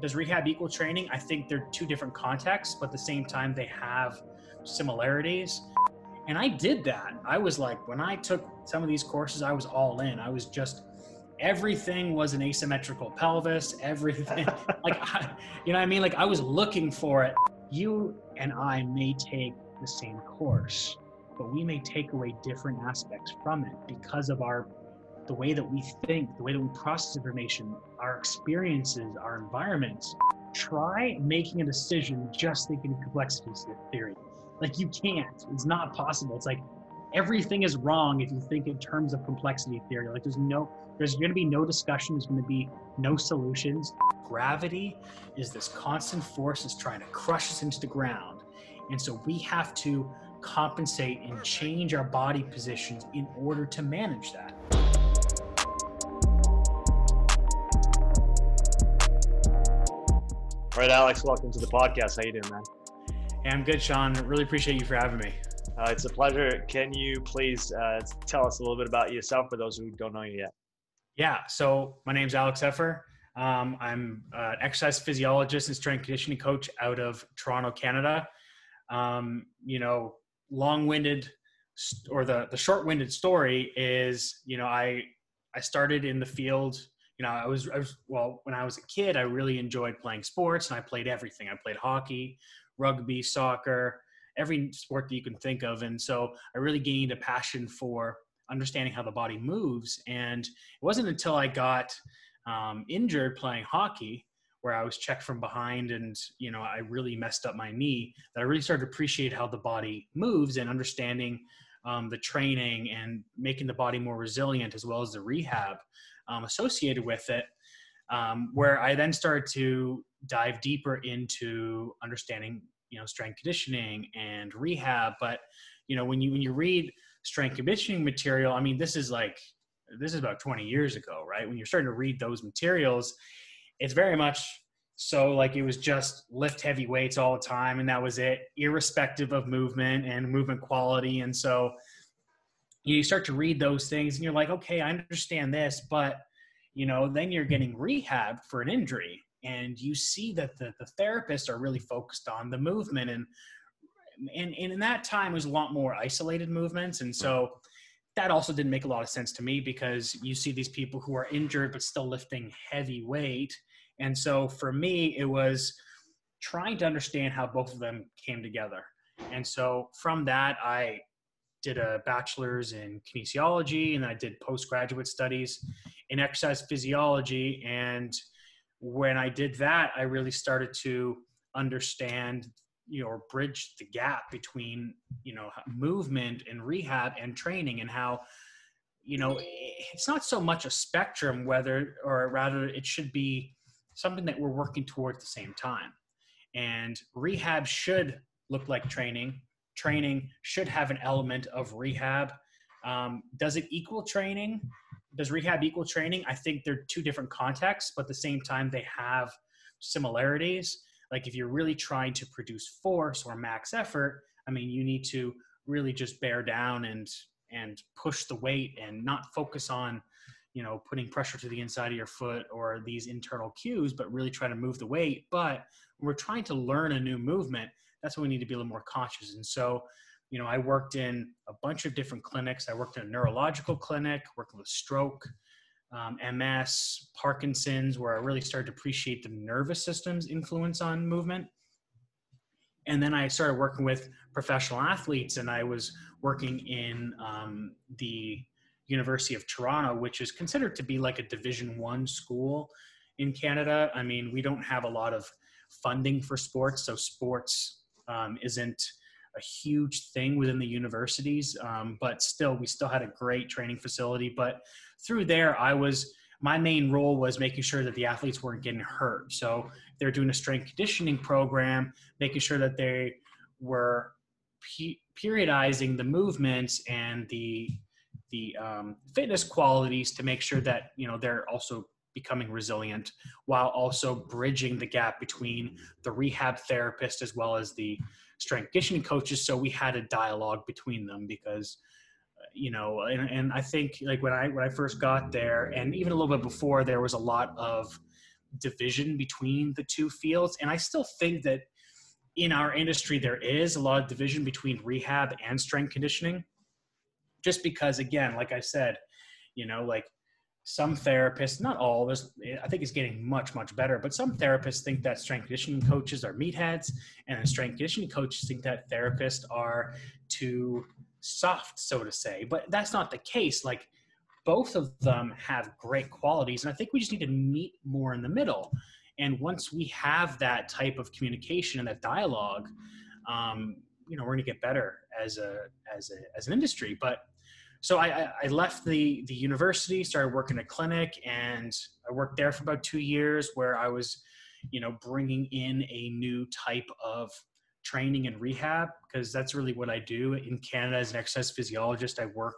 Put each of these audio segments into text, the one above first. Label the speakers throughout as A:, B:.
A: does rehab equal training? I think they're two different contexts, but at the same time, they have similarities. And I did that. I was like, when I took some of these courses, I was all in. I was just, everything was an asymmetrical pelvis, everything. like, I, you know what I mean? Like, I was looking for it. You and I may take the same course, but we may take away different aspects from it because of our the way that we think, the way that we process information, our experiences, our environments. Try making a decision just thinking of complexity theory. Like you can't. It's not possible. It's like everything is wrong if you think in terms of complexity theory. Like there's no there's going to be no discussion, there's going to be no solutions. Gravity is this constant force that's trying to crush us into the ground. And so we have to compensate and change our body positions in order to manage that.
B: All right, Alex, welcome to the podcast. How you doing, man?
A: Hey, I'm good, Sean. Really appreciate you for having me.
B: Uh, it's a pleasure. Can you please uh, tell us a little bit about yourself for those who don't know you yet?
A: Yeah, so my name's Alex Effer. Um, I'm an exercise physiologist and strength conditioning coach out of Toronto, Canada. Um, you know, long-winded or the the short-winded story is, you know, I I started in the field you know, I was, I was, well, when I was a kid, I really enjoyed playing sports and I played everything. I played hockey, rugby, soccer, every sport that you can think of. And so I really gained a passion for understanding how the body moves. And it wasn't until I got um, injured playing hockey where I was checked from behind and, you know, I really messed up my knee that I really started to appreciate how the body moves and understanding um, the training and making the body more resilient as well as the rehab um, associated with it, um, where I then started to dive deeper into understanding, you know, strength conditioning and rehab. But you know, when you when you read strength conditioning material, I mean, this is like this is about 20 years ago, right? When you're starting to read those materials, it's very much so like it was just lift heavy weights all the time and that was it, irrespective of movement and movement quality. And so you start to read those things and you're like, okay, I understand this, but you know, then you're getting rehab for an injury and you see that the, the therapists are really focused on the movement and, and, and in that time it was a lot more isolated movements. And so that also didn't make a lot of sense to me because you see these people who are injured, but still lifting heavy weight. And so for me, it was trying to understand how both of them came together. And so from that, I did a bachelor's in kinesiology and I did postgraduate studies in exercise physiology. And when I did that, I really started to understand, you know, or bridge the gap between, you know, movement and rehab and training and how, you know, it's not so much a spectrum, whether, or rather, it should be something that we're working towards the same time. And rehab should look like training training should have an element of rehab. Um, does it equal training? Does rehab equal training? I think they're two different contexts, but at the same time, they have similarities. Like if you're really trying to produce force or max effort, I mean, you need to really just bear down and and push the weight and not focus on you know putting pressure to the inside of your foot or these internal cues but really try to move the weight but when we're trying to learn a new movement that's when we need to be a little more conscious. And so, you know, I worked in a bunch of different clinics. I worked in a neurological clinic, working with stroke, um, MS, Parkinson's, where I really started to appreciate the nervous system's influence on movement. And then I started working with professional athletes, and I was working in um, the University of Toronto, which is considered to be like a Division One school in Canada. I mean, we don't have a lot of funding for sports, so sports um, isn't a huge thing within the universities, um, but still, we still had a great training facility. But through there, I was my main role was making sure that the athletes weren't getting hurt. So they're doing a strength conditioning program, making sure that they were pe- periodizing the movements and the the um, fitness qualities to make sure that you know they're also becoming resilient while also bridging the gap between the rehab therapist as well as the strength conditioning coaches so we had a dialogue between them because uh, you know and, and i think like when i when i first got there and even a little bit before there was a lot of division between the two fields. And I still think that in our industry, there is a lot of division between rehab and strength conditioning. Just because, again, like I said, you know, like some therapists, not all, there's, I think it's getting much, much better, but some therapists think that strength conditioning coaches are meatheads, and strength conditioning coaches think that therapists are too soft, so to say. But that's not the case. Like, both of them have great qualities, and I think we just need to meet more in the middle. And once we have that type of communication and that dialogue, um, you know, we're going to get better as a as a as an industry. But so I, I left the the university, started working a clinic, and I worked there for about two years, where I was, you know, bringing in a new type of training and rehab because that's really what I do in Canada as an exercise physiologist. I work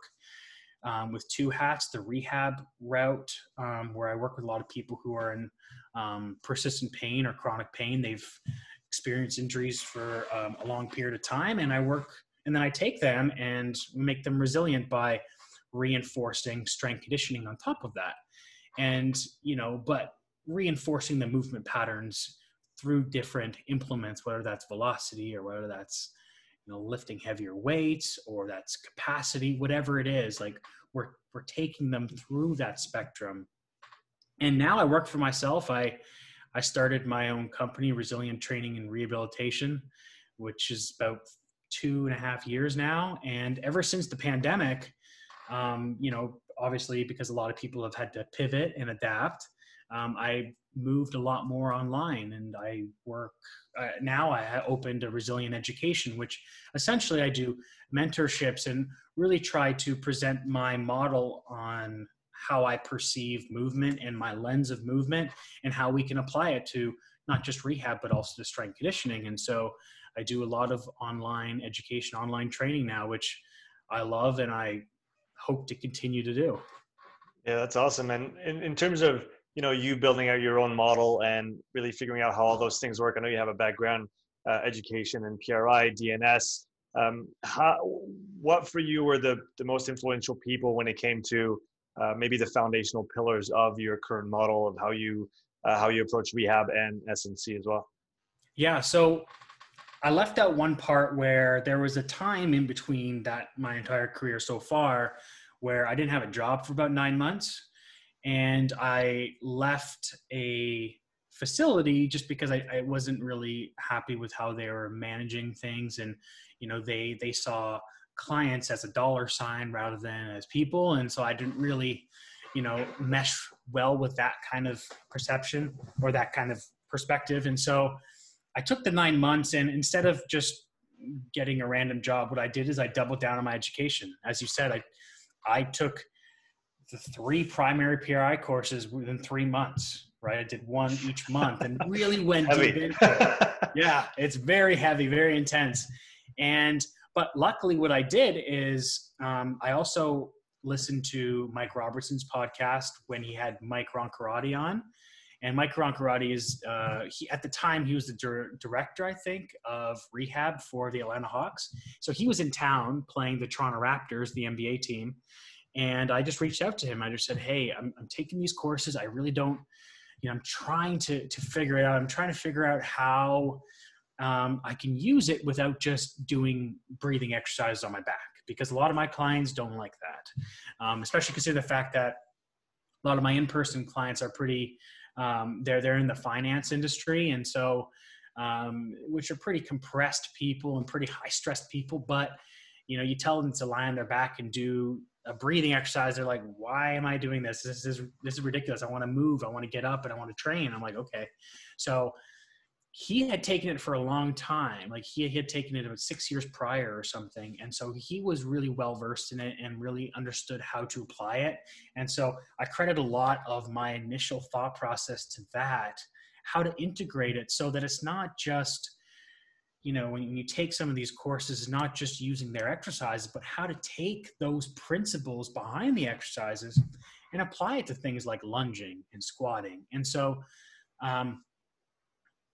A: um, with two hats: the rehab route, um, where I work with a lot of people who are in um, persistent pain or chronic pain. They've experienced injuries for um, a long period of time, and I work and then I take them and make them resilient by reinforcing strength conditioning on top of that. And, you know, but reinforcing the movement patterns through different implements, whether that's velocity or whether that's, you know, lifting heavier weights or that's capacity, whatever it is, like we're, we're taking them through that spectrum. And now I work for myself. I, I started my own company, Resilient Training and Rehabilitation, which is about two and a half years now. And ever since the pandemic, um, you know, obviously because a lot of people have had to pivot and adapt, um, I moved a lot more online and I work uh, now. I opened a resilient education, which essentially I do mentorships and really try to present my model on how I perceive movement and my lens of movement and how we can apply it to not just rehab, but also to strength conditioning. And so I do a lot of online education, online training now, which I love and I hope to continue to do.
B: Yeah, that's awesome. And in, in terms of you know you building out your own model and really figuring out how all those things work, I know you have a background uh, education in PRI, DNS. Um, how, what for you were the the most influential people when it came to uh, maybe the foundational pillars of your current model of how you uh, how you approach rehab and SNC as well?
A: Yeah, so I left out one part where there was a time in between that my entire career so far where I didn't have a job for about nine months. And I left a facility just because I, I wasn't really happy with how they were managing things. And, you know, they, they saw clients as a dollar sign rather than as people. And so I didn't really, you know, mesh well with that kind of perception or that kind of perspective. And so I took the nine months and instead of just getting a random job, what I did is I doubled down on my education. As you said, I, I took the three primary PRI courses within three months, right? I did one each month and really went deep into it. Yeah, it's very heavy, very intense. And, but luckily what I did is um, I also listened to Mike Robertson's podcast when he had Mike Roncarati on. And Mike Roncarati is, uh, he, at the time, he was the dir- director, I think, of rehab for the Atlanta Hawks. So he was in town playing the Toronto Raptors, the NBA team. And I just reached out to him. I just said, Hey, I'm, I'm taking these courses. I really don't, you know, I'm trying to, to figure it out. I'm trying to figure out how um, I can use it without just doing breathing exercises on my back because a lot of my clients don't like that, um, especially considering the fact that a lot of my in-person clients are pretty um, they're they're in the finance industry, and so um, which are pretty compressed people and pretty high stressed people. But you know, you tell them to lie on their back and do a breathing exercise. They're like, "Why am I doing this? This is this is ridiculous. I want to move. I want to get up, and I want to train." I'm like, "Okay." So he had taken it for a long time. Like he had taken it about six years prior or something. And so he was really well versed in it and really understood how to apply it. And so I credit a lot of my initial thought process to that, how to integrate it so that it's not just, you know, when you take some of these courses, not just using their exercises, but how to take those principles behind the exercises and apply it to things like lunging and squatting. And so, um,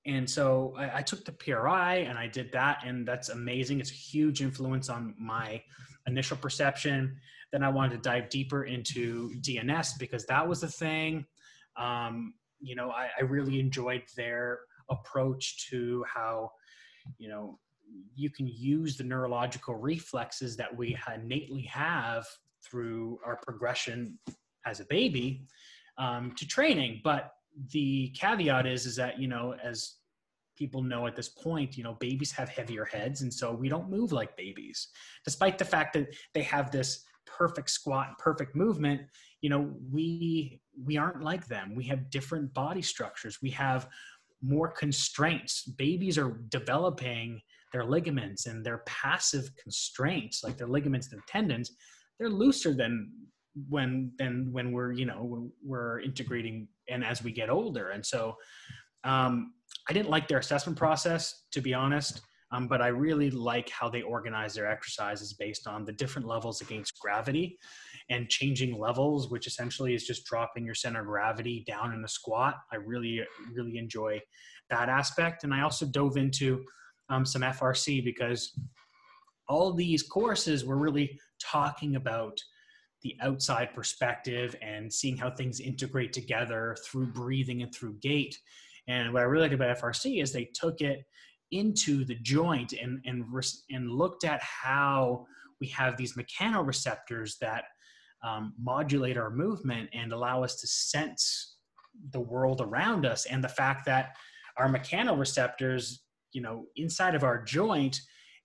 A: and so I, I, took the PRI and I did that, and that's amazing. It's a huge influence on my initial perception. Then I wanted to dive deeper into DNS because that was the thing. Um, you know, I, I really enjoyed their approach to how, you know, you can use the neurological reflexes that we innately have through our progression as a baby um, to training. But the caveat is, is that, you know, as people know at this point, you know, babies have heavier heads. And so we don't move like babies, despite the fact that they have this perfect squat, and perfect movement. You know, we, we aren't like them. We have different body structures. We have more constraints. Babies are developing their ligaments and their passive constraints, like their ligaments and tendons, they're looser than when than when we're you know we're integrating and as we get older. And so um, I didn't like their assessment process to be honest. Um, but I really like how they organize their exercises based on the different levels against gravity and changing levels, which essentially is just dropping your center of gravity down in a squat. I really, really enjoy that aspect. And I also dove into um, some FRC because all these courses were really talking about the outside perspective and seeing how things integrate together through breathing and through gait. And what I really like about FRC is they took it into the joint and and and looked at how we have these mechanoreceptors that um, modulate our movement and allow us to sense the world around us and the fact that our mechanoreceptors you know inside of our joint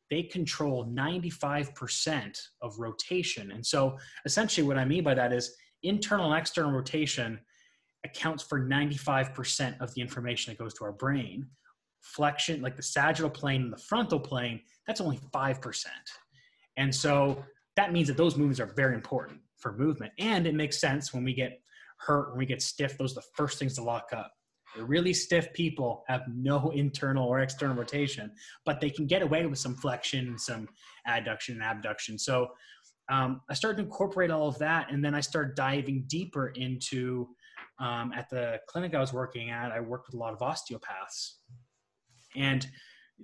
A: they control 95% of rotation and so essentially what i mean by that is internal and external rotation accounts for 95% of the information that goes to our brain flexion, like the sagittal plane and the frontal plane, that's only 5%. And so that means that those movements are very important for movement. And it makes sense when we get hurt, when we get stiff, those are the first things to lock up. The really stiff people have no internal or external rotation, but they can get away with some flexion, some adduction and abduction. So um, I started to incorporate all of that, and then I started diving deeper into. Um, at the clinic I was working at, I worked with a lot of osteopaths, and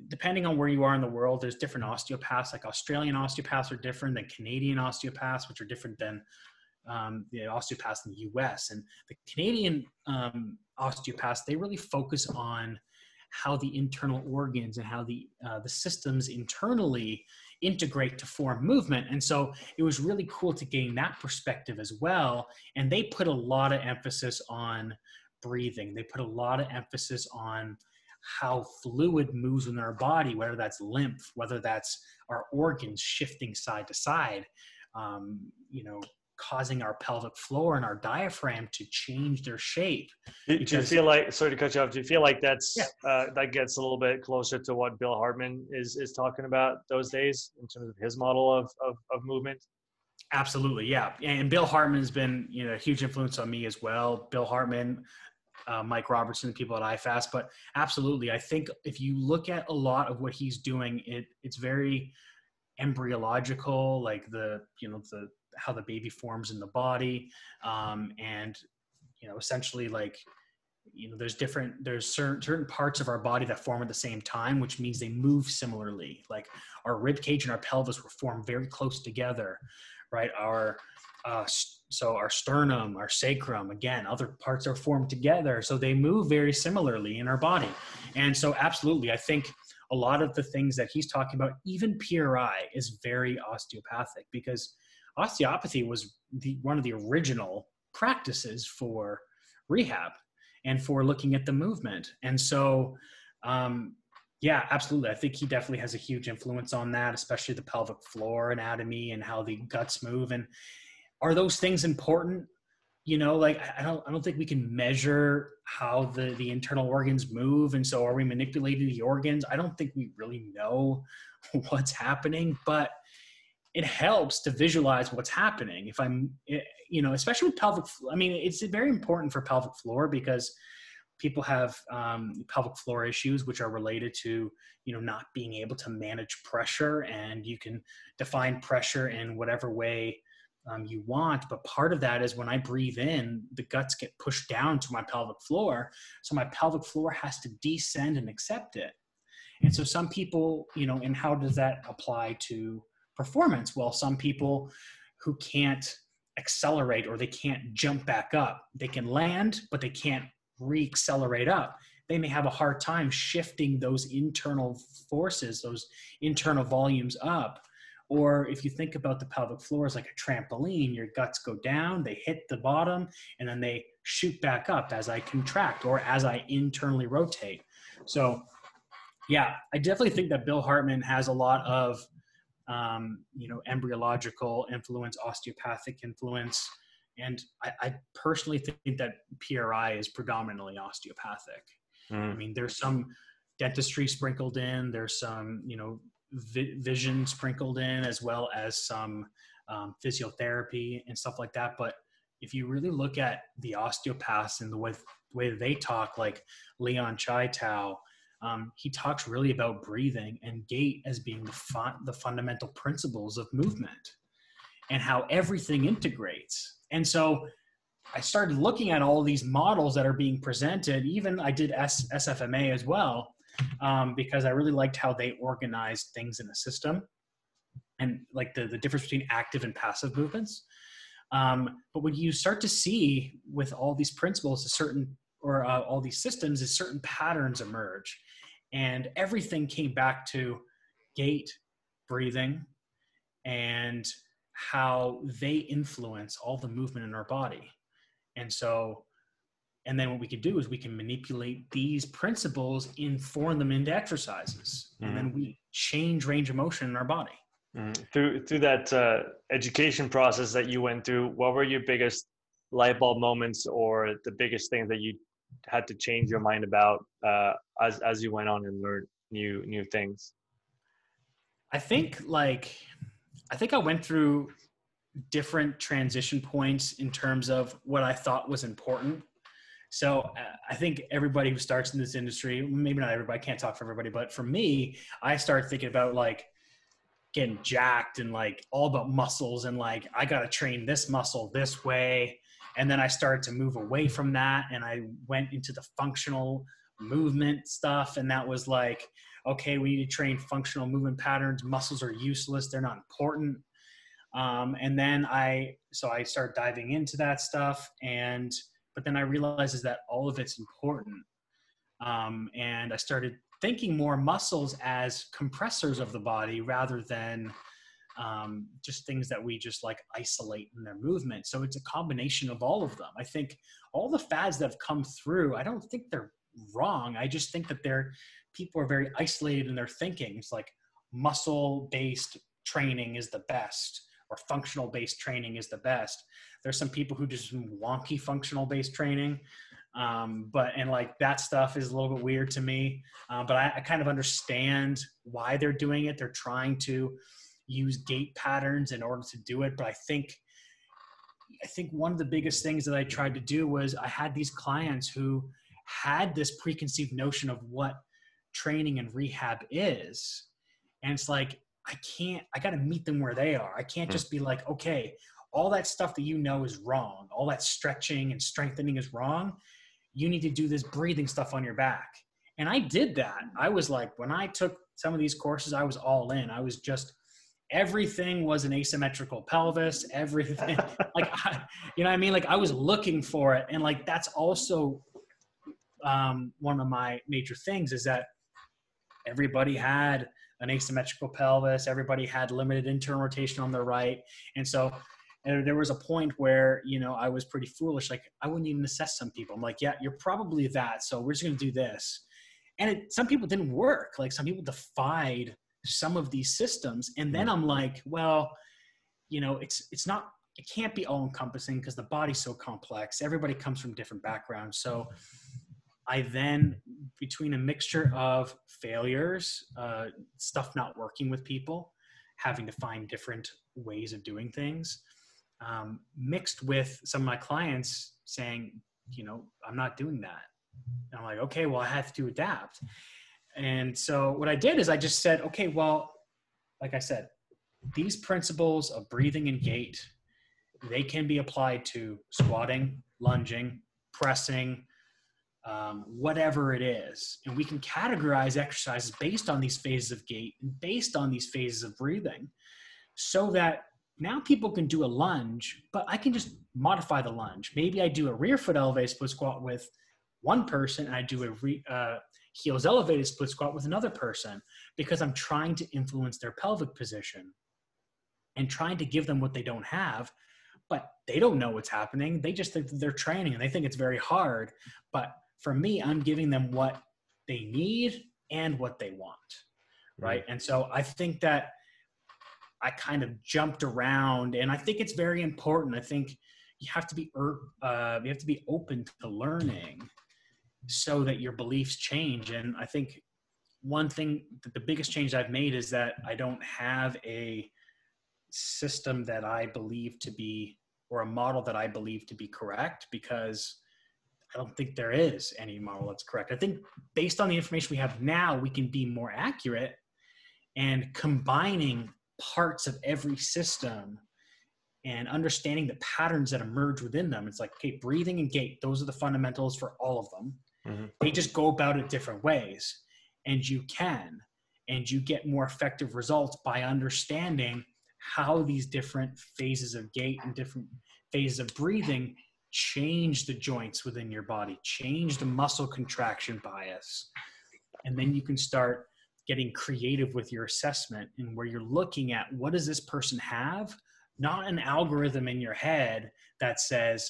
A: depending on where you are in the world, there's different osteopaths. Like Australian osteopaths are different than Canadian osteopaths, which are different than um, the osteopaths in the U.S. And the Canadian um, osteopaths, they really focus on how the internal organs and how the uh, the systems internally integrate to form movement. And so it was really cool to gain that perspective as well. And they put a lot of emphasis on breathing. They put a lot of emphasis on how fluid moves in our body, whether that's lymph, whether that's our organs shifting side to side, um, you know, causing our pelvic floor and our diaphragm to change their shape.
B: Do, do you feel like, sorry to cut you off, do you feel like that's, yeah. uh, that gets a little bit closer to what Bill Hartman is, is talking about those days in terms of his model of, of, of movement?
A: Absolutely, yeah. And Bill Hartman has been, you know, a huge influence on me as well. Bill Hartman, uh, Mike Robertson, people at IFAST. But absolutely, I think if you look at a lot of what he's doing, it it's very embryological, like the you know the how the baby forms in the body, um, and you know essentially like you know there's different there's certain certain parts of our body that form at the same time which means they move similarly like our rib cage and our pelvis were formed very close together right our uh, so our sternum, our sacrum, again, other parts are formed together. So they move very similarly in our body. And so absolutely, I think a lot of the things that he's talking about, even PRI is very osteopathic because osteopathy was the, one of the original practices for rehab and for looking at the movement. And so, um, yeah, absolutely. I think he definitely has a huge influence on that, especially the pelvic floor anatomy and how the guts move. And are those things important? You know, like I don't I don't think we can measure how the the internal organs move, and so are we manipulating the organs? I don't think we really know what's happening, but it helps to visualize what's happening. If I'm, eh, you know, especially with pelvic, I mean, it's very important for pelvic floor because people have um, pelvic floor issues which are related to you know not being able to manage pressure and you can define pressure in whatever way um, you want. But part of that is when I breathe in, the guts get pushed down to my pelvic floor. So my pelvic floor has to descend and accept it. And so some people, you know, and how does that apply to performance? Well, some people who can't accelerate or they can't jump back up, they can land, but they can't re-accelerate up, they may have a hard time shifting those internal forces, those internal volumes up. Or if you think about the pelvic floor as like a trampoline, your guts go down, they hit the bottom, and then they shoot back up as I contract or as I internally rotate. So, yeah, I definitely think that Bill Hartman has a lot of, um, you know, embryological influence, osteopathic influence, and I, I, personally think that PRI is predominantly osteopathic. Mm. I mean, there's some dentistry sprinkled in, there's some, you know, vi- vision sprinkled in, as well as some um, physiotherapy and stuff like that. But if you really look at the osteopaths and the way, way they talk, like Leon Chaitow, um, he talks really about breathing and gait as being the, the fundamental principles of movement and how everything integrates. And so I started looking at all these models that are being presented. Even I did S- SFMA as well um, because I really liked how they organized things in the system and like the, the difference between active and passive movements. Um, but when you start to see with all these principles, a certain or uh, all these systems, is certain patterns emerge, and everything came back to gait, breathing, and how they influence all the movement in our body. And so, and then what we can do is we can manipulate these principles, inform them into exercises, mm-hmm. and then mm-hmm. we change range of motion in our body.
B: Mm-hmm. Through through that uh, education process that you went through, what were your biggest light bulb moments, or the biggest things that you had to change your mind about uh, as as you went on and learned new new things?
A: I think like I think I went through different transition points in terms of what I thought was important. So uh, I think everybody who starts in this industry, maybe not everybody, I can't talk for everybody, but for me, I started thinking about like getting jacked and like all about muscles and like I got to train this muscle this way. And then I started to move away from that and I went into the functional movement stuff. And that was like, okay, we need to train functional movement patterns. Muscles are useless, they're not important. Um, and then I, so I start diving into that stuff. And, but then I realized is that all of it's important. Um, and I started thinking more muscles as compressors of the body rather than um, just things that we just like isolate in their movement. So it's a combination of all of them. I think all the fads that have come through, I don't think they're wrong. I just think that they're people are very isolated in their thinking. It's like muscle based training is the best or functional based training is the best. There's some people who just wonky functional based training. Um, but and like that stuff is a little bit weird to me. Uh, but I, I kind of understand why they're doing it. They're trying to use gait patterns in order to do it. But I think I think one of the biggest things that I tried to do was I had these clients who had this preconceived notion of what training and rehab is. And it's like, I can't, I got to meet them where they are. I can't hmm. just be like, okay, all that stuff that you know is wrong, all that stretching and strengthening is wrong. You need to do this breathing stuff on your back. And I did that. I was like, when I took some of these courses, I was all in. I was just, everything was an asymmetrical pelvis, everything. like, I, you know what I mean? Like, I was looking for it. And like, that's also um, one of my major things is that everybody had an asymmetrical pelvis. Everybody had limited internal rotation on their right. And so and there was a point where, you know, I was pretty foolish. Like I wouldn't even assess some people. I'm like, yeah, you're probably that. So we're just going to do this. And it, some people didn't work. Like some people defied some of these systems. And then I'm like, well, you know, it's, it's not, it can't be all encompassing because the body's so complex. Everybody comes from different backgrounds. So I then, between a mixture of failures, uh, stuff not working with people, having to find different ways of doing things, um, mixed with some of my clients saying, you know, I'm not doing that. And I'm like, okay, well, I have to adapt. And so what I did is I just said, okay, well, like I said, these principles of breathing and gait, they can be applied to squatting, lunging, pressing, um, whatever it is. And we can categorize exercises based on these phases of gait and based on these phases of breathing so that now people can do a lunge, but I can just modify the lunge. Maybe I do a rear foot elevated split squat with one person and I do a re, uh, heels elevated split squat with another person because I'm trying to influence their pelvic position and trying to give them what they don't have. But they don't know what's happening. They just think they're training and they think it's very hard. But for me, I'm giving them what they need and what they want. Right. Mm-hmm. And so I think that I kind of jumped around and I think it's very important. I think you have to be uh, you have to be open to learning so that your beliefs change and i think one thing the biggest change i've made is that i don't have a system that i believe to be or a model that i believe to be correct because i don't think there is any model that's correct i think based on the information we have now we can be more accurate and combining parts of every system and understanding the patterns that emerge within them. It's like, okay, breathing and gait, those are the fundamentals for all of them. Mm-hmm. They just go about it different ways. And you can, and you get more effective results by understanding how these different phases of gait and different phases of breathing change the joints within your body, change the muscle contraction bias. And then you can start getting creative with your assessment and where you're looking at what does this person have not an algorithm in your head that says,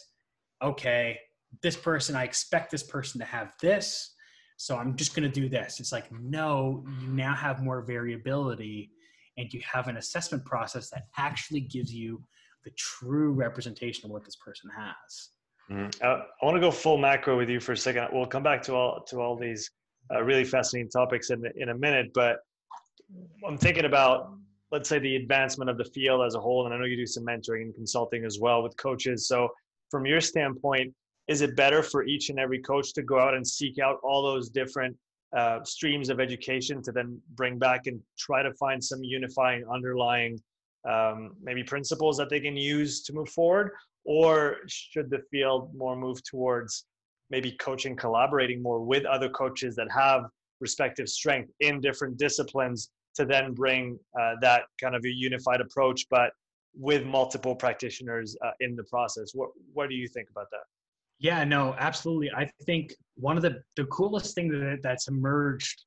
A: okay, this person, I expect this person to have this. So I'm just going to do this. It's like, no, you now have more variability and you have an assessment process that actually gives you the true representation of what this person has.
B: Mm-hmm. Uh, I want to go full macro with you for a second. We'll come back to all to all these uh, really fascinating topics in in a minute, but I'm thinking about let's say the advancement of the field as a whole and i know you do some mentoring and consulting as well with coaches so from your standpoint is it better for each and every coach to go out and seek out all those different uh, streams of education to then bring back and try to find some unifying underlying um, maybe principles that they can use to move forward or should the field more move towards maybe coaching collaborating more with other coaches that have respective strength in different disciplines to then bring uh, that kind of a unified approach, but with multiple practitioners uh, in the process. What what do you think about that?
A: Yeah, no, absolutely. I think one of the the coolest thing that that's emerged.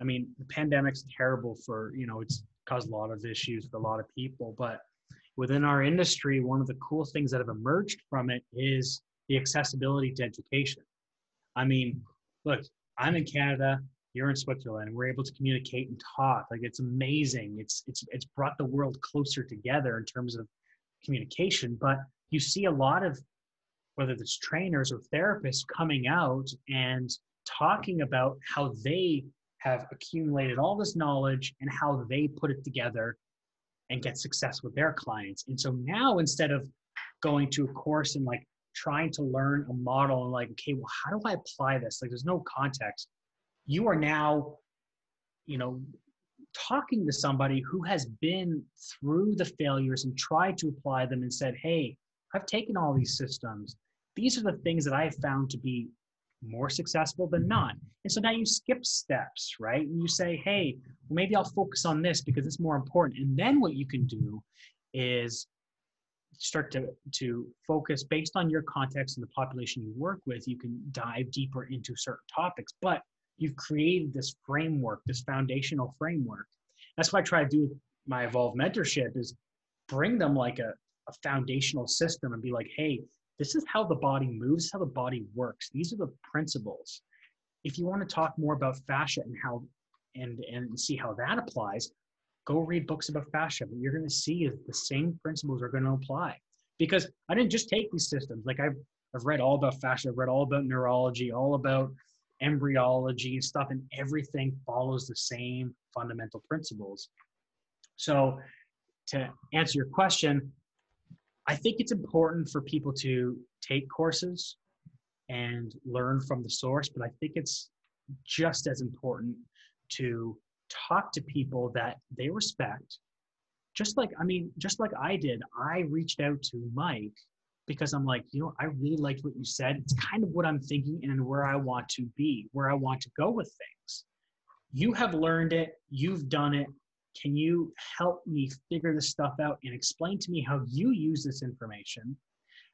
A: I mean, the pandemic's terrible for you know it's caused a lot of issues for a lot of people, but within our industry, one of the cool things that have emerged from it is the accessibility to education. I mean, look, I'm in Canada you're in Switzerland. And we're able to communicate and talk. Like it's amazing. It's it's it's brought the world closer together in terms of communication. But you see a lot of whether it's trainers or therapists coming out and talking about how they have accumulated all this knowledge and how they put it together and get success with their clients. And so now instead of going to a course and like trying to learn a model and like, okay, well, how do I apply this? Like there's no context you are now you know talking to somebody who has been through the failures and tried to apply them and said hey i've taken all these systems these are the things that i found to be more successful than not. And so now you skip steps right? And you say hey well, maybe i'll focus on this because it's more important. And then what you can do is start to to focus based on your context and the population you work with. You can dive deeper into certain topics but you've created this framework, this foundational framework. That's what I try to do with my evolved mentorship is bring them like a, a foundational system and be like, hey, this is how the body moves, how the body works. These are the principles. If you want to talk more about fascia and how and and see how that applies, go read books about fascia. What you're going to see is the same principles are going to apply. Because I didn't just take these systems. Like I've I've read all about fascia, I've read all about neurology, all about embryology and stuff, and everything follows the same fundamental principles. So, to answer your question, I think it's important for people to take courses and learn from the source, but I think it's just as important to talk to people that they respect. Just like, I mean, just like I did, I reached out to Mike because I'm like, you know, I really liked what you said. It's kind of what I'm thinking and where I want to be, where I want to go with things. You have learned it, you've done it. Can you help me figure this stuff out and explain to me how you use this information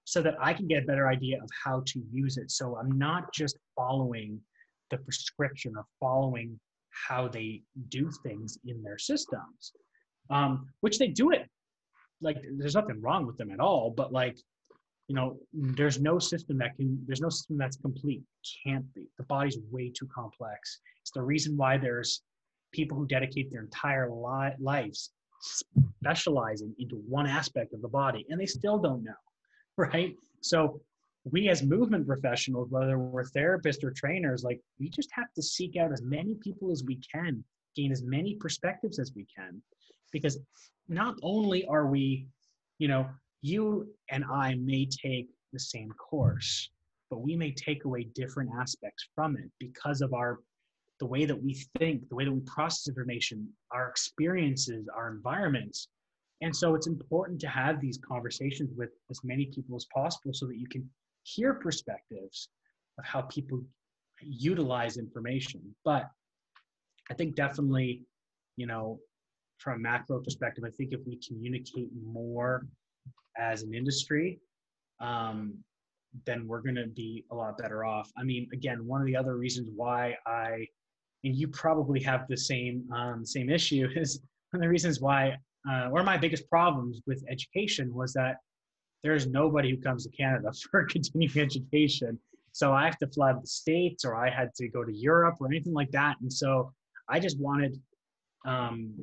A: so that I can get a better idea of how to use it. So I'm not just following the prescription or following how they do things in their systems, um, which they do it. Like there's nothing wrong with them at all, but like, you know, there's no system that can, there's no system that's complete. Can't be. The body's way too complex. It's the reason why there's people who dedicate their entire li- lives specializing into one aspect of the body and they still don't know right? So we as movement professionals whether we're therapists or trainers like we just have to seek out as many people as we can gain as many perspectives as we can because not only are we you know you and i may take the same course but we may take away different aspects from it because of our the way that we think, the way that we process information, our experiences, our environments. And so it's important to have these conversations with as many people as possible so that you can hear perspectives of how people utilize information. But I think definitely, you know, from a macro perspective, I think if we communicate more as an industry, um, then we're going to be a lot better off. I mean, again, one of the other reasons why I and you probably have the same um, same issue is one of the reasons why uh, one of my biggest problems with education was that there's nobody who comes to Canada for continuing education. So I have to fly to the States or I had to go to Europe or anything like that. And so I just wanted, um,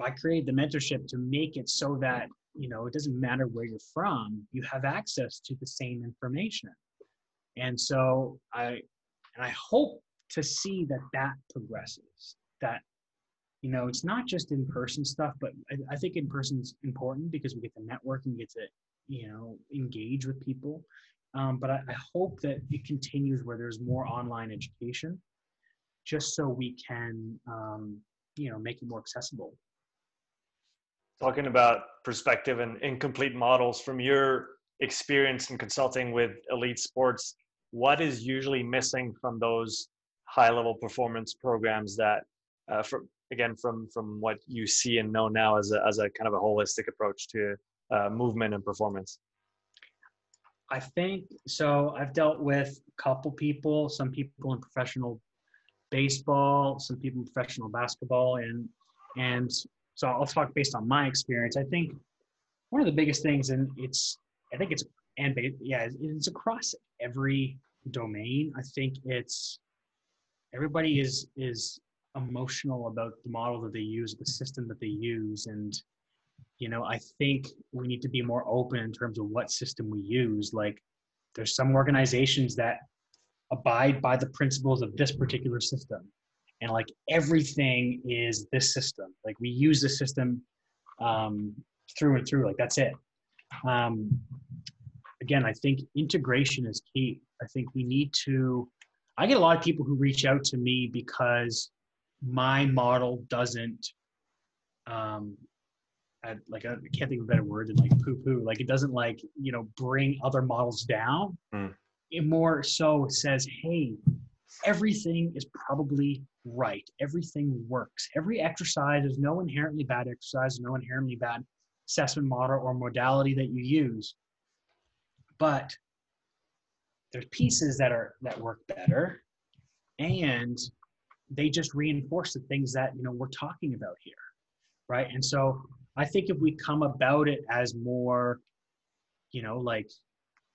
A: I created the mentorship to make it so that, you know, it doesn't matter where you're from, you have access to the same information. And so I, and I hope to see that that progresses that you know it's not just in person stuff but I, I think in person's important because we get to network and get to you know engage with people. Um, but I, I hope that it continues where there's more online education just so we can um, you know make it more accessible.
B: Talking about perspective and incomplete models from your experience in consulting with elite sports what is usually missing from those high level performance programs that uh, from again from from what you see and know now as a, as a kind of a holistic approach to uh, movement and performance?
A: I think so i've dealt with a couple people some people in professional baseball some people in professional basketball and and so i'll talk based on my experience. I think one of the biggest things and it's i think it's and yeah it's across every domain. I think it's everybody is is emotional about the model that they use, the system that they use, and you know, I think we need to be more open in terms of what system we use. Like, there's some organizations that abide by the principles of this particular system, and like everything is this system. Like we use the system um, through and through. Like that's it. Um, again, I think integration is key. I think we need to I get a lot of people who reach out to me because my model doesn't, um, I, like I can't think of a better word than like poo poo. Like it doesn't like you know bring other models down. Mm. It more so says, hey, everything is probably right. Everything works. Every exercise is no inherently bad exercise, no inherently bad assessment model or modality that you use. But there's pieces that are that work better and they just reinforce the things that you know we're talking about here right? And so i think if we come about it as more you know like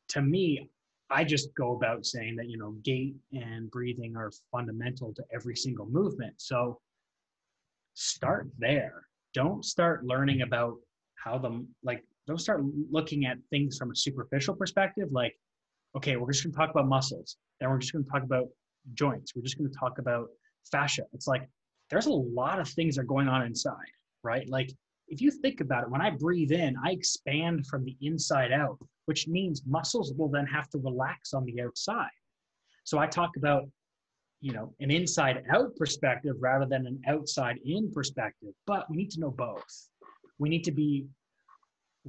A: to me i just go about saying that you know gait and breathing are fundamental to every single movement. So start there. Don't start learning about how the like don't start looking at things from a superficial perspective like okay, we're just going to talk about muscles. Then we're just going to talk about joints. We're just going to talk about fascia. It's like there's a lot of things that are going on inside, right? Like if you think about it, when I breathe in, I expand from the inside out, which means muscles will then have to relax on the outside. So I talk about, you know, an inside out perspective rather than an outside in perspective, but we need to know both. We need to be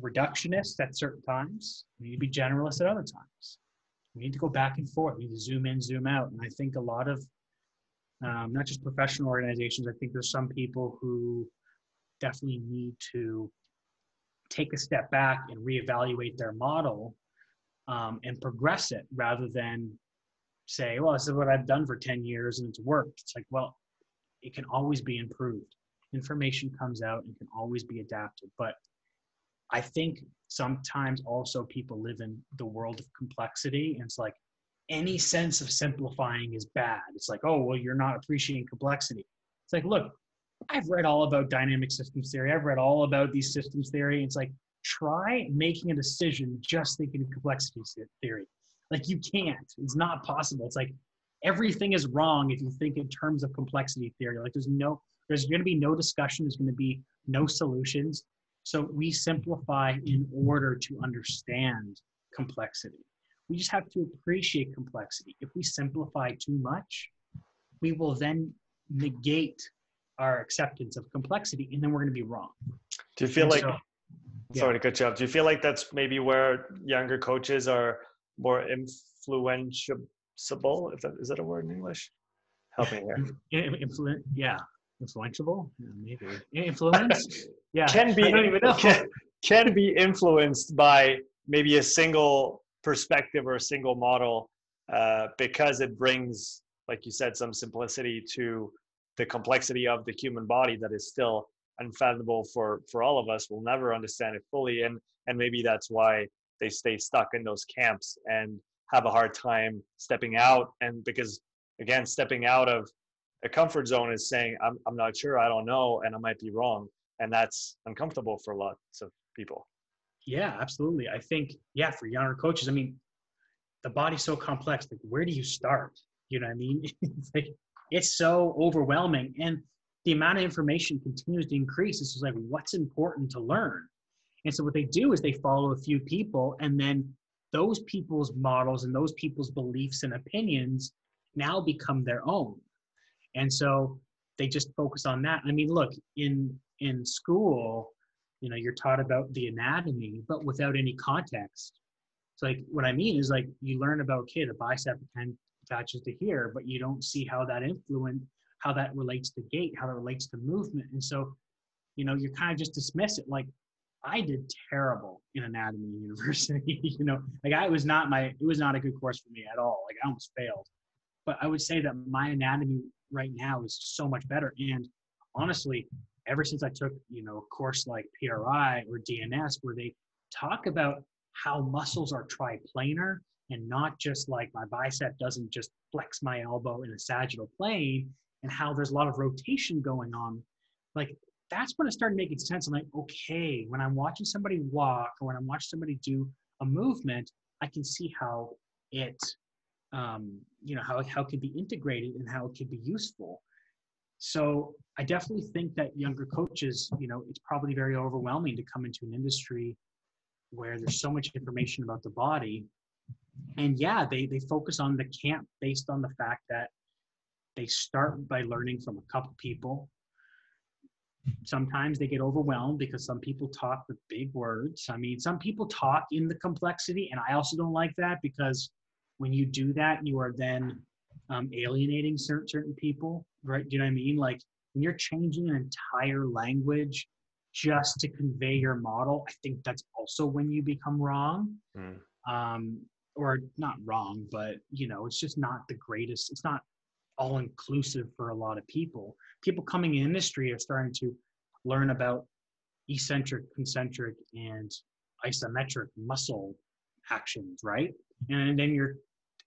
A: reductionist at certain times. We need to be generalist at other times we need to go back and forth. We need to zoom in, zoom out. And I think a lot of, um, not just professional organizations, I think there's some people who definitely need to take a step back and reevaluate their model um, and progress it rather than say, well, this is what I've done for 10 years and it's worked. It's like, well, it can always be improved. Information comes out and can always be adapted. But I think sometimes also people live in the world of complexity. And it's like any sense of simplifying is bad. It's like, oh, well, you're not appreciating complexity. It's like, look, I've read all about dynamic systems theory. I've read all about these systems theory. It's like, try making a decision just thinking of complexity theory. Like you can't. It's not possible. It's like everything is wrong if you think in terms of complexity theory. Like there's no, there's going to be no discussion. There's going to be no solutions. So we simplify in order to understand complexity. We just have to appreciate complexity. If we simplify too much, we will then negate our acceptance of complexity, and then we're going to be wrong.
B: Do you feel and like? So, sorry to cut you off. Do you feel like that's maybe where younger coaches are more influential? Is that, is that a word in English? Help me
A: here. Influ- yeah, influential. Maybe influenced.
B: Yeah, can be can, can be influenced by maybe a single perspective or a single model uh, because it brings, like you said, some simplicity to the complexity of the human body that is still unfathomable for for all of us we'll never understand it fully and and maybe that's why they stay stuck in those camps and have a hard time stepping out and because again stepping out of a comfort zone is saying I'm, I'm not sure i don't know and i might be wrong and that's uncomfortable for lots of people.
A: Yeah absolutely. I think yeah for younger coaches i mean the body's so complex like where do you start? You know what i mean? It's like it's so overwhelming and the amount of information continues to increase. It's just like what's important to learn? And so what they do is they follow a few people and then those people's models and those people's beliefs and opinions now become their own and so they just focus on that. I mean look in in school you know you're taught about the anatomy but without any context. So like what i mean is like you learn about okay the bicep attaches to here but you don't see how that influence how that relates to gait how that relates to movement. And so you know you kind of just dismiss it like i did terrible in anatomy university you know? Like i was not my it was not a good course for me at all. Like i almost failed. But i would say that my anatomy right now is so much better and honestly ever since i took you know a course like pri or dns where they talk about how muscles are triplanar and not just like my bicep doesn't just flex my elbow in a sagittal plane and how there's a lot of rotation going on. Like that's when it started making sense. I'm like, okay, when I'm watching somebody walk or when I'm watching somebody do a movement, I can see how it, um, you know, how, how it can be integrated and how it can be useful. So I definitely think that younger coaches, you know, it's probably very overwhelming to come into an industry where there's so much information about the body. And yeah they they focus on the camp based on the fact that they start by learning from a couple people. Sometimes they get overwhelmed because some people talk with big words. I mean some people talk in the complexity and i also don't like that because when you do that you are then um, alienating certain certain people right do you know what i mean like when you're changing an entire language just to convey your model i think that's also when you become wrong mm. um, or not wrong, but you know, it's just not the greatest. It's not all inclusive for a lot of people. People coming in industry are starting to learn about eccentric, concentric, and isometric muscle actions, right? And then you're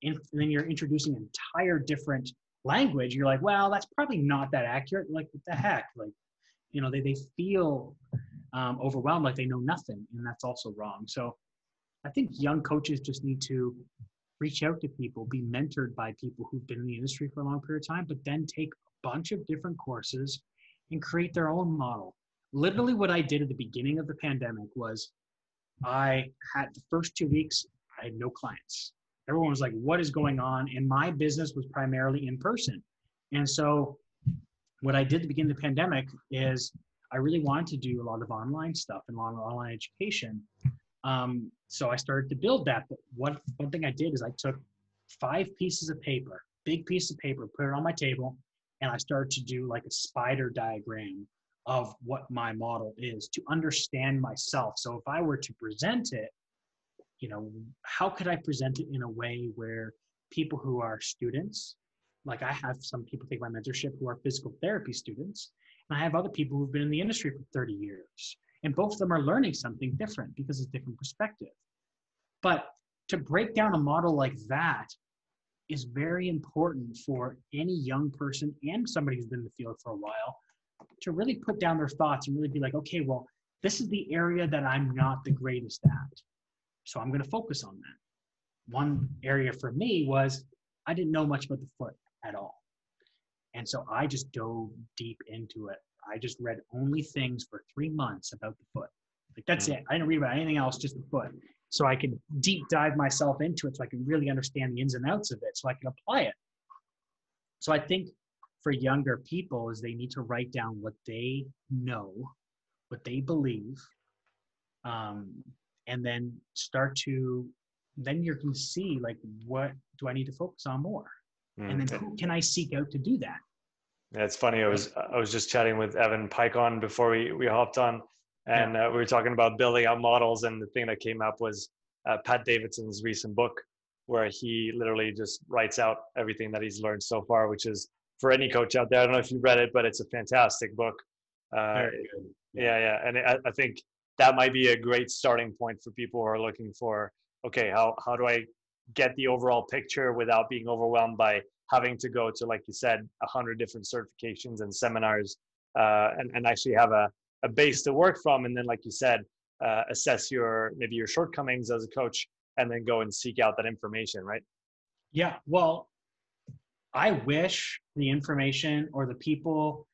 A: in, then you're introducing an entire different language. You're like, well, that's probably not that accurate. Like, what the heck? Like, you know, they they feel um, overwhelmed, like they know nothing, and that's also wrong. So I think young coaches just need to reach out to people, be mentored by people who've been in the industry for a long period of time, but then take a bunch of different courses and create their own model. Literally, what I did at the beginning of the pandemic was I had the first two weeks, I had no clients. Everyone was like, What is going on? And my business was primarily in person. And so, what I did beginning of the pandemic is I really wanted to do a lot of online stuff and a lot of online education. Um, so I started to build that. But one, one thing I did is I took five pieces of paper, big piece of paper, put it on my table, and I started to do like a spider diagram of what my model is to understand myself. So if I were to present it, you know, how could I present it in a way where people who are students, like I have some people take my mentorship who are physical therapy students, and I have other people who've been in the industry for 30 years. And both of them are learning something different because it's different perspective. But to break down a model like that is very important for any young person and somebody who's been in the field for a while to really put down their thoughts and really be like, okay, well, this is the area that I'm not the greatest at. So I'm going to focus on that. One area for me was I didn't know much about the foot at all. And so I just dove deep into it. I just read only things for three months about the foot. Like that's mm. it. I didn't read about anything else, just the foot. So I could deep dive myself into it so I can really understand the ins and outs of it so I can apply it. So I think for younger people is they need to write down what they know, what they believe, um, and then start to then you're going to see like what do I need to focus on more, mm. and then who can I seek out to do that.
B: Yeah, it's funny. I was I was just chatting with Evan Picon before we we hopped on, and uh, we were talking about building out models, and the thing that came up was uh, Pat Davidson's recent book, where he literally just writes out everything that he's learned so far, which is for any coach out there. I don't know if you read it, but it's a fantastic book. Uh, yeah, yeah, and I, I think that might be a great starting point for people who are looking for okay, how how do I get the overall picture without being overwhelmed by having to go to like you said a hundred different certifications and seminars uh, and, and actually have a, a base to work from and then like you said uh, assess your maybe your shortcomings as a coach and then go and seek out that information right
A: yeah well i wish the information or the people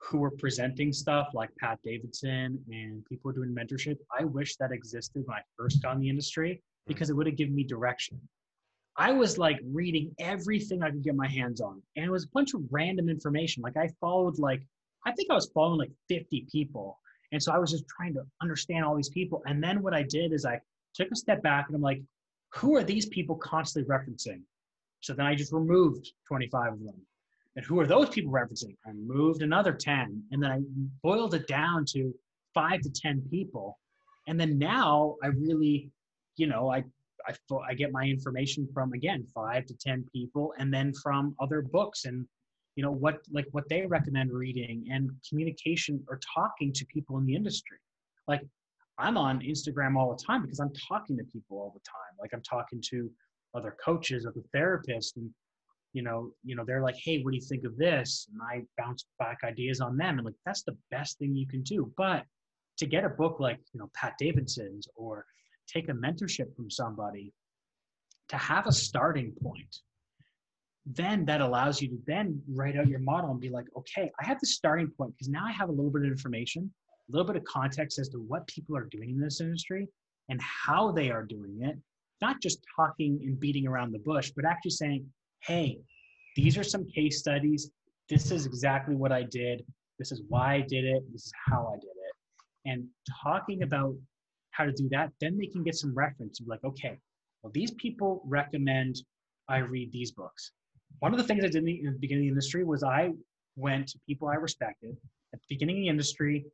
A: who were presenting stuff like pat davidson and people doing mentorship i wish that existed when i first got in the industry because it would have given me direction I was like reading everything I could get my hands on. And it was a bunch of random information. Like I followed like, I think I was following like 50 people. And so I was just trying to understand all these people. And then what I did is I took a step back and I'm like, who are these people constantly referencing? So then I just removed 25 of them. And who are those people referencing? I moved another 10. And then I boiled it down to five to 10 people. And then now I really, you know, I I, I get my information from again five to ten people and then from other books and you know what like what they recommend reading and communication or talking to people in the industry like i'm on instagram all the time because i'm talking to people all the time like i'm talking to other coaches other therapists and you know you know they're like hey what do you think of this? And i bounce back ideas on them and like that's the best thing you can do. But to get a book like you know pat davidson's or take a mentorship from somebody to have a starting point then that allows you to then write out your model and be like okay i have the starting point because now i have a little bit of information a little bit of context as to what people are doing in this industry and how they are doing it not just talking and beating around the bush but actually saying hey these are some case studies this is exactly what i did this is why i did it this is how i did it and talking about how to do that, then they can get some reference. and Be like, okay, well, these people recommend I read these books. One of the things I did in the, in the beginning of the industry was I went to people I respected at the beginning of the industry.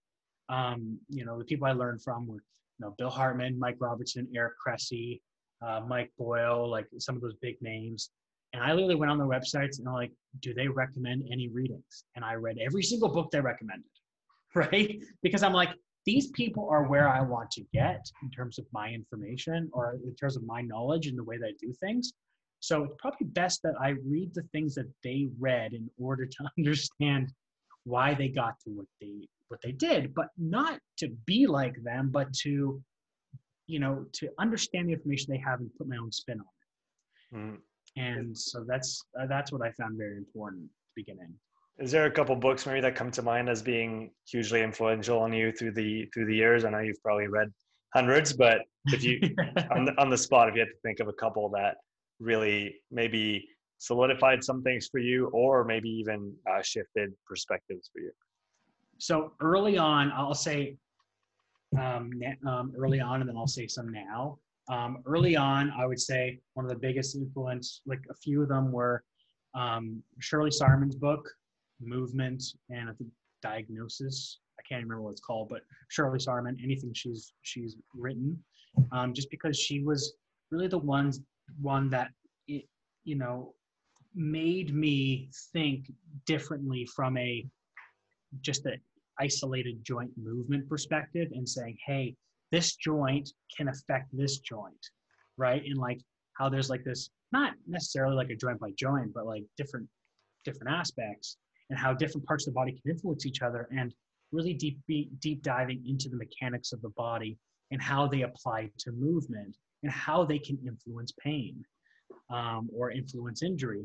A: Um, you know, the people I learned from were, you know, Bill Hartman, Mike Robertson, Eric Cressey, uh, Mike Boyle, like some of those big names. And I literally went on their websites and I'm like, do they recommend any readings? And I read every single book they recommended, right? Because I'm like, these people are where I want to get in terms of my information or in terms of my knowledge and the way that I do things. So it's probably best that I read the things that they read in order to understand why they got to what they what they did, but not to be like them, but to you know to understand the information they have and put my own spin on it. Mm. And so that's uh, that's what I found very important to begin in
B: is there a couple books maybe that come to mind as being hugely influential on you through the through the years? I know you've probably read hundreds, but if you on the on the spot, if you had to think of a couple that really maybe solidified some things for you, or maybe even uh, shifted perspectives for you.
A: So early on, I'll say um, um, early on, and then I'll say some now. Um, early on, I would say one of the biggest influence, like a few of them were um, Shirley Sahrmann's book, movement and I think diagnosis. I can't remember what it's called, but Shirley Sahrmann, anything she's she's written. um, just because she was really the one one that it, you know made me think differently from a just an isolated joint movement perspective and saying, hey, this joint can affect this joint, right? And like how there's like this, not necessarily like a joint by joint, but like different different aspects and how different parts of the body can influence each other and really deep deep diving into the mechanics of the body and how they apply to movement and how they can influence pain um, or influence injury.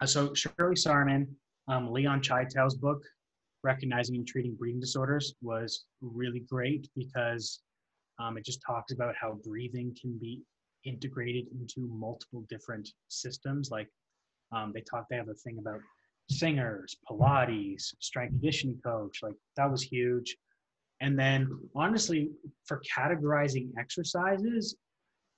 A: Uh, so Shirley Sahrmann, um, Leon Chaitow's book, Recognizing and Treating Breathing Disorders, was really great because um, it just talks about how breathing can be integrated into multiple different systems. Like um, they talk, they have a thing about singers, Pilates, strength conditioning coach. Like that was huge. And then honestly, for categorizing exercises,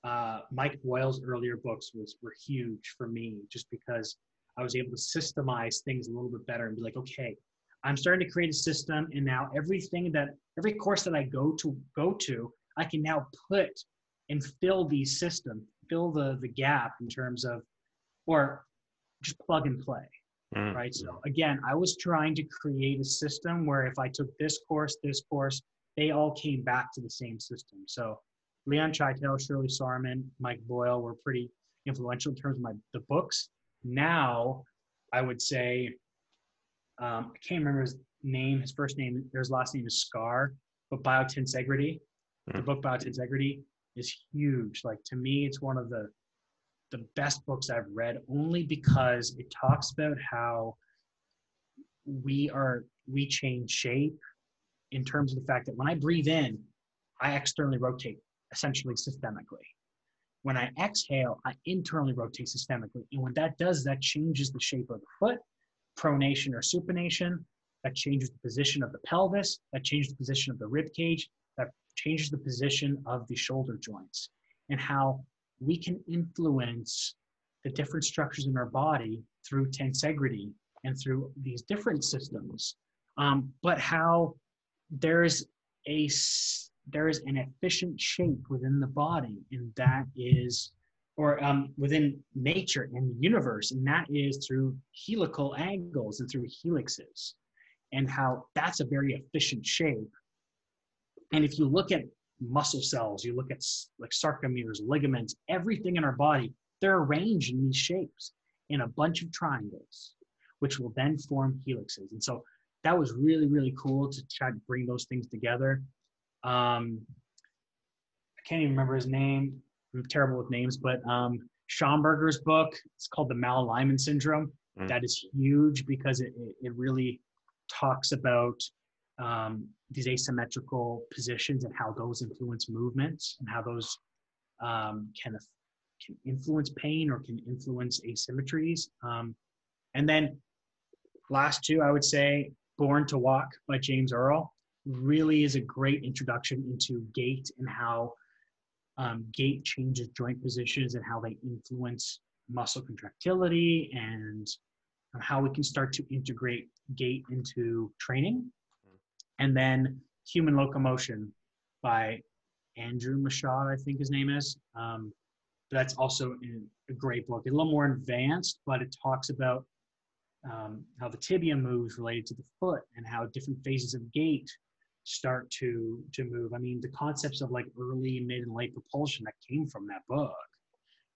A: uh, Mike Boyle's earlier books was were huge for me, just because I was able to systemize things a little bit better and be like, okay, I'm starting to create a system, and now everything that every course that I go to go to, I can now put and fill these systems, fill the the gap in terms of, or just plug and play. Mm-hmm. Right. So again, I was trying to create a system where if I took this course, this course, they all came back to the same system. So Leon Chaitow, Shirley Sahrmann, Mike Boyle were pretty influential in terms of my the books. Now, I would say um, I can't remember his name, his first name, his last name is Scarr, but Biotensegrity, mm-hmm. the book Biotensegrity is huge. Like to me, it's one of the the best books I've read only because it talks about how we are we change shape in terms of the fact that when I breathe in, I externally rotate essentially systemically. When I exhale, I internally rotate systemically. And when that does, that changes the shape of the foot, pronation or supination, that changes the position of the pelvis, that changes the position of the rib cage, that changes the position of the shoulder joints, and how we can influence the different structures in our body through tensegrity and through these different systems. Um, but how there's a there is an efficient shape within the body, and that is, or um, within nature and the universe, and that is through helical angles and through helixes, and how that's a very efficient shape. And if you look at muscle cells, you look at like sarcomeres, ligaments, everything in our body, they're arranged in these shapes in a bunch of triangles, which will then form helixes. And so that was really, really cool to try to bring those things together. Um, I can't even remember his name. I'm terrible with names, but um, Schamberger's book, it's called The Malalignment Syndrome. Mm. That is huge because it, it really talks about um, these asymmetrical positions and how those influence movements and how those um, can can influence pain or can influence asymmetries. Um, and then last two, I would say, Born to Walk by James Earl really is a great introduction into gait and how um, gait changes joint positions and how they influence muscle contractility and how we can start to integrate gait into training and then Human Locomotion by Andrew Michaud, I think his name is. Um, that's also a great book. It's a little more advanced, but it talks about um, how the tibia moves related to the foot and how different phases of gait start to to move. I mean, the concepts of like early, mid, and late propulsion that came from that book,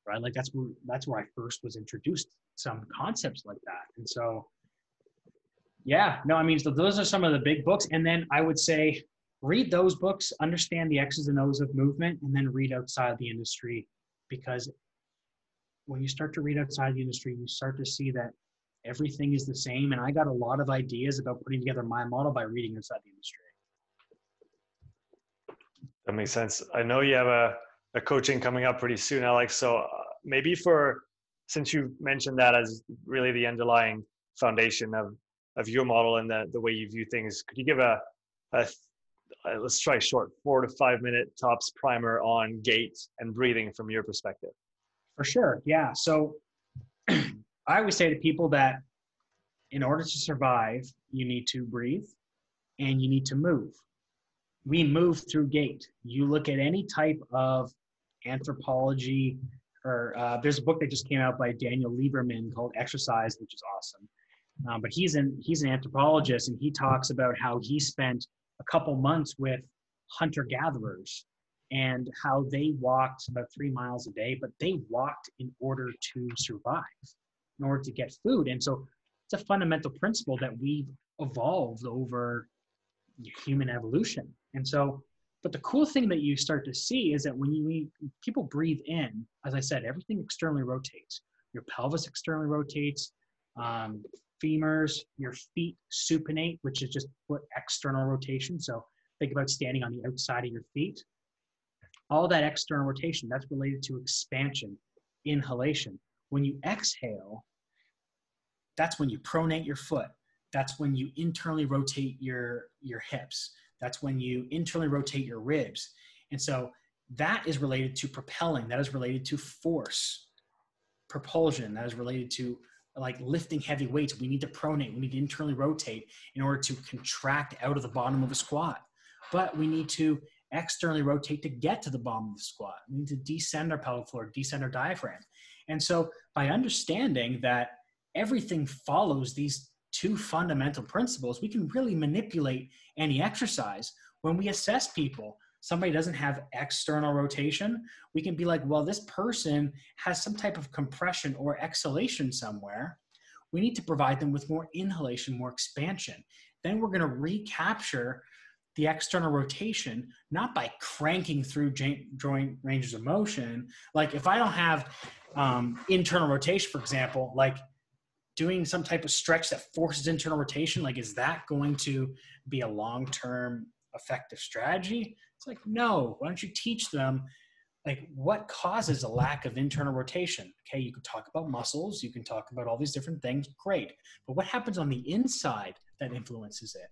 A: right? Like that's where that's where I first was introduced some concepts like that, and so yeah, no, I mean, so those are some of the big books. And then I would say read those books, understand the X's and O's of movement, and then read outside the industry because when you start to read outside the industry, you start to see that everything is the same. And I got a lot of ideas about putting together my model by reading outside the industry.
B: That makes sense. I know you have a, a coaching coming up pretty soon, Alex. So uh, maybe for, since you mentioned that as really the underlying foundation of of your model and the, the way you view things. Could you give a, a, a let's try short four to five minute tops primer on gait and breathing from your perspective?
A: For sure. Yeah. So I always say to people that in order to survive, you need to breathe and you need to move. We move through gait. You look at any type of anthropology, or uh, there's a book that just came out by Daniel Lieberman called Exercise, which is awesome. Um, but he's an he's an anthropologist, and he talks about how he spent a couple months with hunter gatherers and how they walked about three miles a day, but they walked in order to survive, in order to get food. And so it's a fundamental principle that we've evolved over human evolution. And so, but the cool thing that you start to see is that when you people breathe in, as I said, everything externally rotates. Your pelvis externally rotates, um, femurs, your feet supinate, which is just foot external rotation. So think about standing on the outside of your feet. All that external rotation, that's related to expansion, inhalation. When you exhale, that's when you pronate your foot. That's when you internally rotate your, your hips. That's when you internally rotate your ribs. And so that is related to propelling, that is related to force, propulsion, that is related to like lifting heavy weights. We need to pronate, we need to internally rotate in order to contract out of the bottom of a squat. But we need to externally rotate to get to the bottom of the squat. We need to descend our pelvic floor, descend our diaphragm. And so by understanding that everything follows these two fundamental principles, we can really manipulate any exercise. When we assess people, somebody doesn't have external rotation, we can be like, well, this person has some type of compression or exhalation somewhere. We need to provide them with more inhalation, more expansion. Then we're going to recapture the external rotation, not by cranking through joint ranges of motion. Like if I don't have um, internal rotation, for example, like doing some type of stretch that forces internal rotation, like is that going to be a long-term effective strategy? It's like, no, why don't you teach them like what causes a lack of internal rotation? Okay, you can talk about muscles, you can talk about all these different things, great. But what happens on the inside that influences it,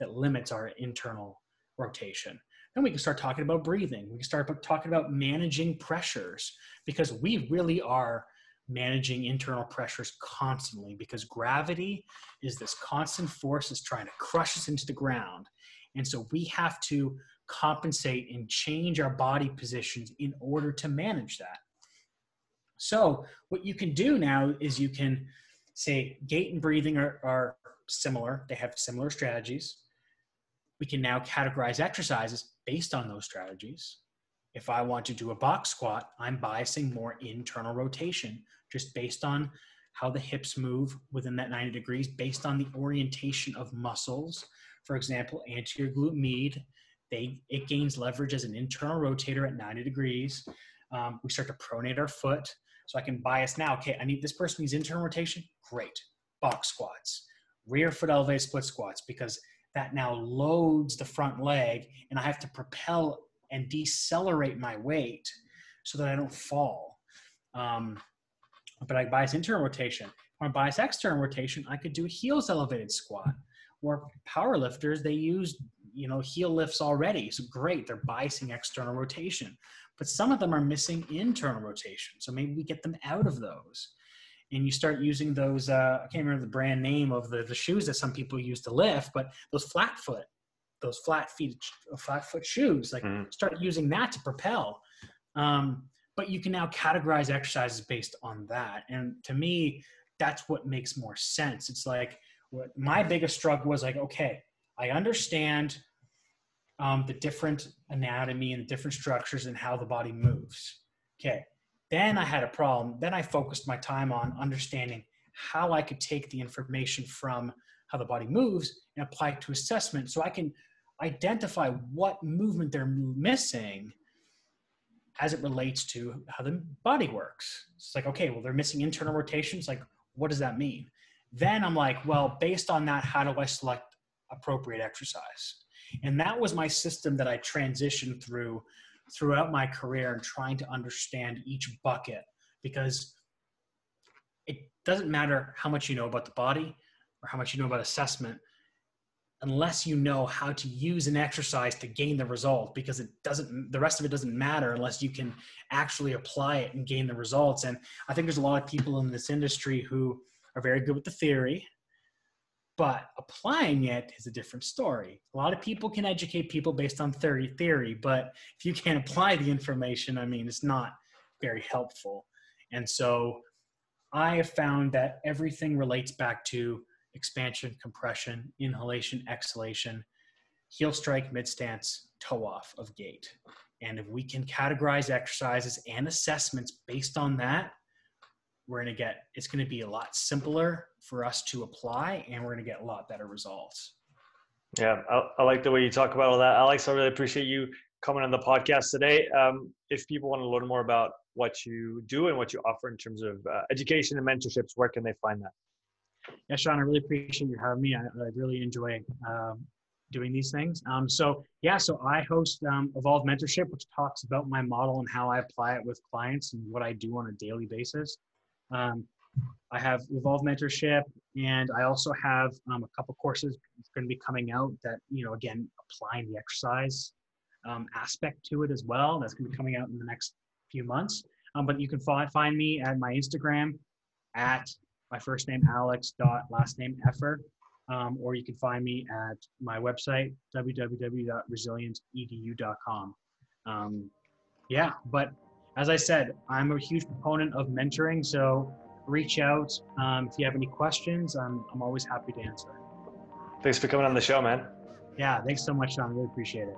A: that limits our internal rotation? Then we can start talking about breathing. We can start talking about managing pressures because we really are managing internal pressures constantly because gravity is this constant force that's trying to crush us into the ground. And so we have to compensate and change our body positions in order to manage that. So what you can do now is you can say gait and breathing are, are similar. They have similar strategies. We can now categorize exercises based on those strategies. If I want to do a box squat, I'm biasing more internal rotation just based on how the hips move within that 90 degrees, based on the orientation of muscles. For example, anterior glute med, they, it gains leverage as an internal rotator at 90 degrees. Um, we start to pronate our foot. So I can bias now, okay, I need this person needs internal rotation. Great. Box squats, rear foot elevated split squats, because that now loads the front leg and I have to propel and decelerate my weight so that I don't fall. Um, but I bias internal rotation. When I bias external rotation, I could do heels elevated squat. Or power lifters, they use you know heel lifts already. So great, they're biasing external rotation. But some of them are missing internal rotation. So maybe we get them out of those. And you start using those, uh, I can't remember the brand name of the, the shoes that some people use to lift, but those flat foot those flat feet, flat foot shoes. Like mm. start using that to propel. Um, but you can now categorize exercises based on that. And to me, that's what makes more sense. It's like what my biggest struggle was like, okay, I understand um, the different anatomy and the different structures and how the body moves. Okay. Then I had a problem. Then I focused my time on understanding how I could take the information from how the body moves and apply it to assessment so I can identify what movement they're missing as it relates to how the body works. It's like, okay, well, they're missing internal rotations. Like, what does that mean? Then I'm like, well, based on that, how do I select appropriate exercise? And that was my system that I transitioned through throughout my career and trying to understand each bucket because it doesn't matter how much you know about the body or how much you know about assessment unless you know how to use an exercise to gain the result because it doesn't the rest of it doesn't matter unless you can actually apply it and gain the results and i think there's a lot of people in this industry who are very good with the theory but applying it is a different story. A lot of people can educate people based on theory, theory, but if you can't apply the information, I mean, it's not very helpful. And so I have found that everything relates back to expansion, compression, inhalation, exhalation, heel strike, mid stance, toe off of gait. And if we can categorize exercises and assessments based on that, we're going to get it's going to be a lot simpler for us to apply and we're going to get a lot better results.
B: Yeah I, I, like the way you talk about all that. Alex i really appreciate you coming on the podcast today. Um, if people want to learn more about what you do and what you offer in terms of uh, education and mentorships where can they find that
A: yeah sean i really appreciate you having me i, I really enjoy um, doing these things um, so yeah so i host um, evolve mentorship which talks about my model and how i apply it with clients and what i do on a daily basis um, I have Evolve Mentorship, and I also have um, a couple courses going to be coming out that, you know, again, applying the exercise um, aspect to it as well. That's going to be coming out in the next few months. Um, but you can find, find me at my Instagram at my first name Alex dot last name Effer, um, or you can find me at my website www.resilienceedu.com. Um, yeah, but as I said, I'm a huge proponent of mentoring. So reach out um, if you have any questions. I'm, I'm always happy to answer.
B: Thanks for coming on the show, man.
A: Yeah, thanks so much, Sean. I really appreciate it.